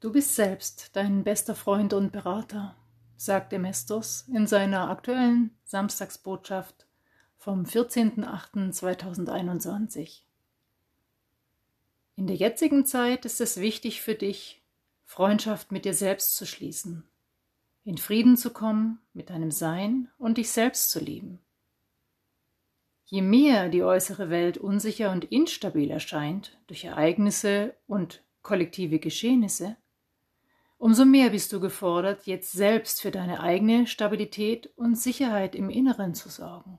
Du bist selbst dein bester Freund und Berater, sagte Mestos in seiner aktuellen Samstagsbotschaft vom 14.08.2021. In der jetzigen Zeit ist es wichtig für dich, Freundschaft mit dir selbst zu schließen, in Frieden zu kommen mit deinem Sein und dich selbst zu lieben. Je mehr die äußere Welt unsicher und instabil erscheint durch Ereignisse und kollektive Geschehnisse, Umso mehr bist du gefordert, jetzt selbst für deine eigene Stabilität und Sicherheit im Inneren zu sorgen.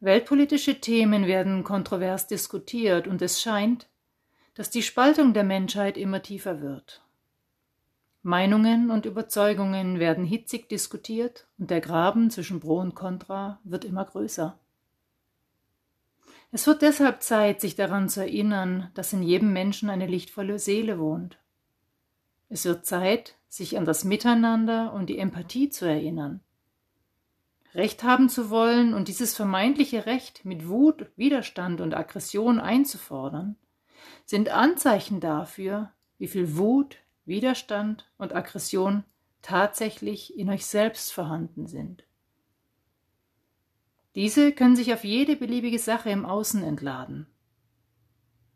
Weltpolitische Themen werden kontrovers diskutiert und es scheint, dass die Spaltung der Menschheit immer tiefer wird. Meinungen und Überzeugungen werden hitzig diskutiert und der Graben zwischen Pro und Contra wird immer größer. Es wird deshalb Zeit, sich daran zu erinnern, dass in jedem Menschen eine lichtvolle Seele wohnt es wird Zeit, sich an das Miteinander und die Empathie zu erinnern. Recht haben zu wollen und dieses vermeintliche Recht mit Wut, Widerstand und Aggression einzufordern, sind Anzeichen dafür, wie viel Wut, Widerstand und Aggression tatsächlich in euch selbst vorhanden sind. Diese können sich auf jede beliebige Sache im Außen entladen.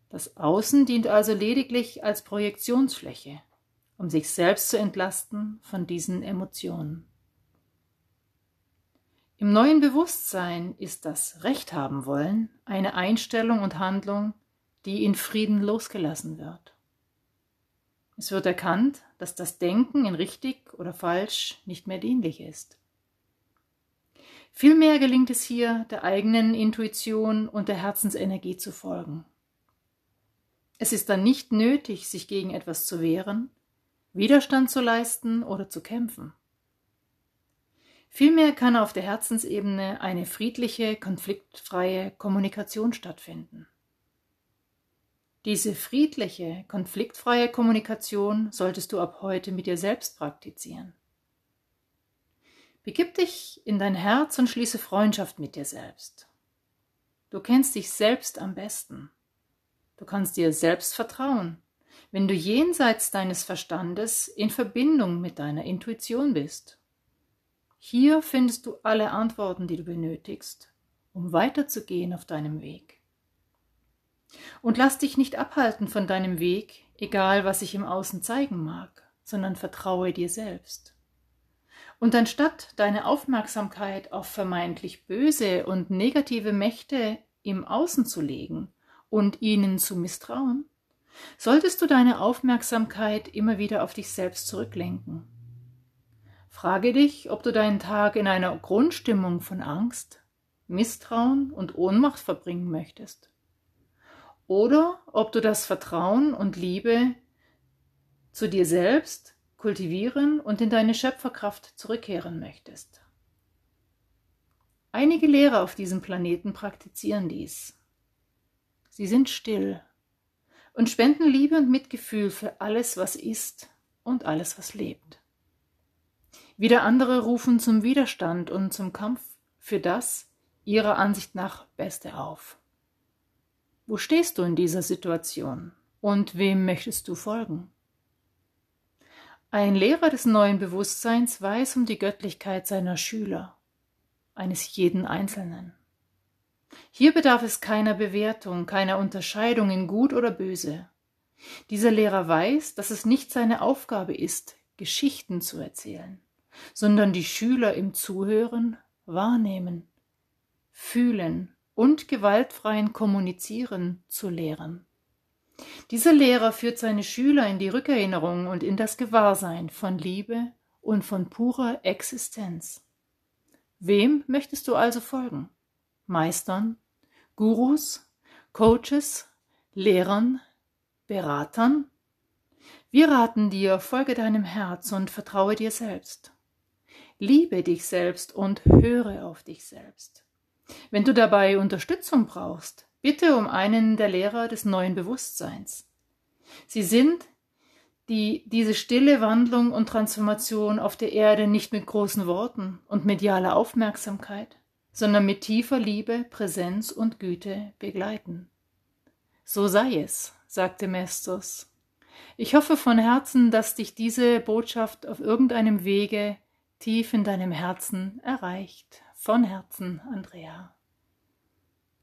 Das Außen dient also lediglich als Projektionsfläche um sich selbst zu entlasten von diesen Emotionen. Im neuen Bewusstsein ist das Recht haben wollen eine Einstellung und Handlung, die in Frieden losgelassen wird. Es wird erkannt, dass das Denken in richtig oder falsch nicht mehr dienlich ist. Vielmehr gelingt es hier, der eigenen Intuition und der Herzensenergie zu folgen. Es ist dann nicht nötig, sich gegen etwas zu wehren, Widerstand zu leisten oder zu kämpfen. Vielmehr kann auf der Herzensebene eine friedliche, konfliktfreie Kommunikation stattfinden. Diese friedliche, konfliktfreie Kommunikation solltest du ab heute mit dir selbst praktizieren. Begib dich in dein Herz und schließe Freundschaft mit dir selbst. Du kennst dich selbst am besten. Du kannst dir selbst vertrauen wenn du jenseits deines Verstandes in Verbindung mit deiner Intuition bist. Hier findest du alle Antworten, die du benötigst, um weiterzugehen auf deinem Weg. Und lass dich nicht abhalten von deinem Weg, egal was sich im Außen zeigen mag, sondern vertraue dir selbst. Und anstatt deine Aufmerksamkeit auf vermeintlich böse und negative Mächte im Außen zu legen und ihnen zu misstrauen, solltest du deine Aufmerksamkeit immer wieder auf dich selbst zurücklenken. Frage dich, ob du deinen Tag in einer Grundstimmung von Angst, Misstrauen und Ohnmacht verbringen möchtest. Oder ob du das Vertrauen und Liebe zu dir selbst kultivieren und in deine Schöpferkraft zurückkehren möchtest. Einige Lehrer auf diesem Planeten praktizieren dies. Sie sind still und spenden Liebe und Mitgefühl für alles, was ist und alles, was lebt. Wieder andere rufen zum Widerstand und zum Kampf für das ihrer Ansicht nach Beste auf. Wo stehst du in dieser Situation und wem möchtest du folgen? Ein Lehrer des neuen Bewusstseins weiß um die Göttlichkeit seiner Schüler, eines jeden Einzelnen. Hier bedarf es keiner Bewertung, keiner Unterscheidung in gut oder böse. Dieser Lehrer weiß, dass es nicht seine Aufgabe ist, Geschichten zu erzählen, sondern die Schüler im Zuhören, Wahrnehmen, Fühlen und gewaltfreien Kommunizieren zu lehren. Dieser Lehrer führt seine Schüler in die Rückerinnerung und in das Gewahrsein von Liebe und von purer Existenz. Wem möchtest du also folgen? Meistern, Gurus, Coaches, Lehrern, Beratern? Wir raten dir, folge deinem Herz und vertraue dir selbst. Liebe dich selbst und höre auf dich selbst. Wenn du dabei Unterstützung brauchst, bitte um einen der Lehrer des neuen Bewusstseins. Sie sind die diese stille Wandlung und Transformation auf der Erde nicht mit großen Worten und medialer Aufmerksamkeit, sondern mit tiefer Liebe, Präsenz und Güte begleiten. So sei es, sagte Mestos. Ich hoffe von Herzen, dass dich diese Botschaft auf irgendeinem Wege tief in deinem Herzen erreicht. Von Herzen, Andrea.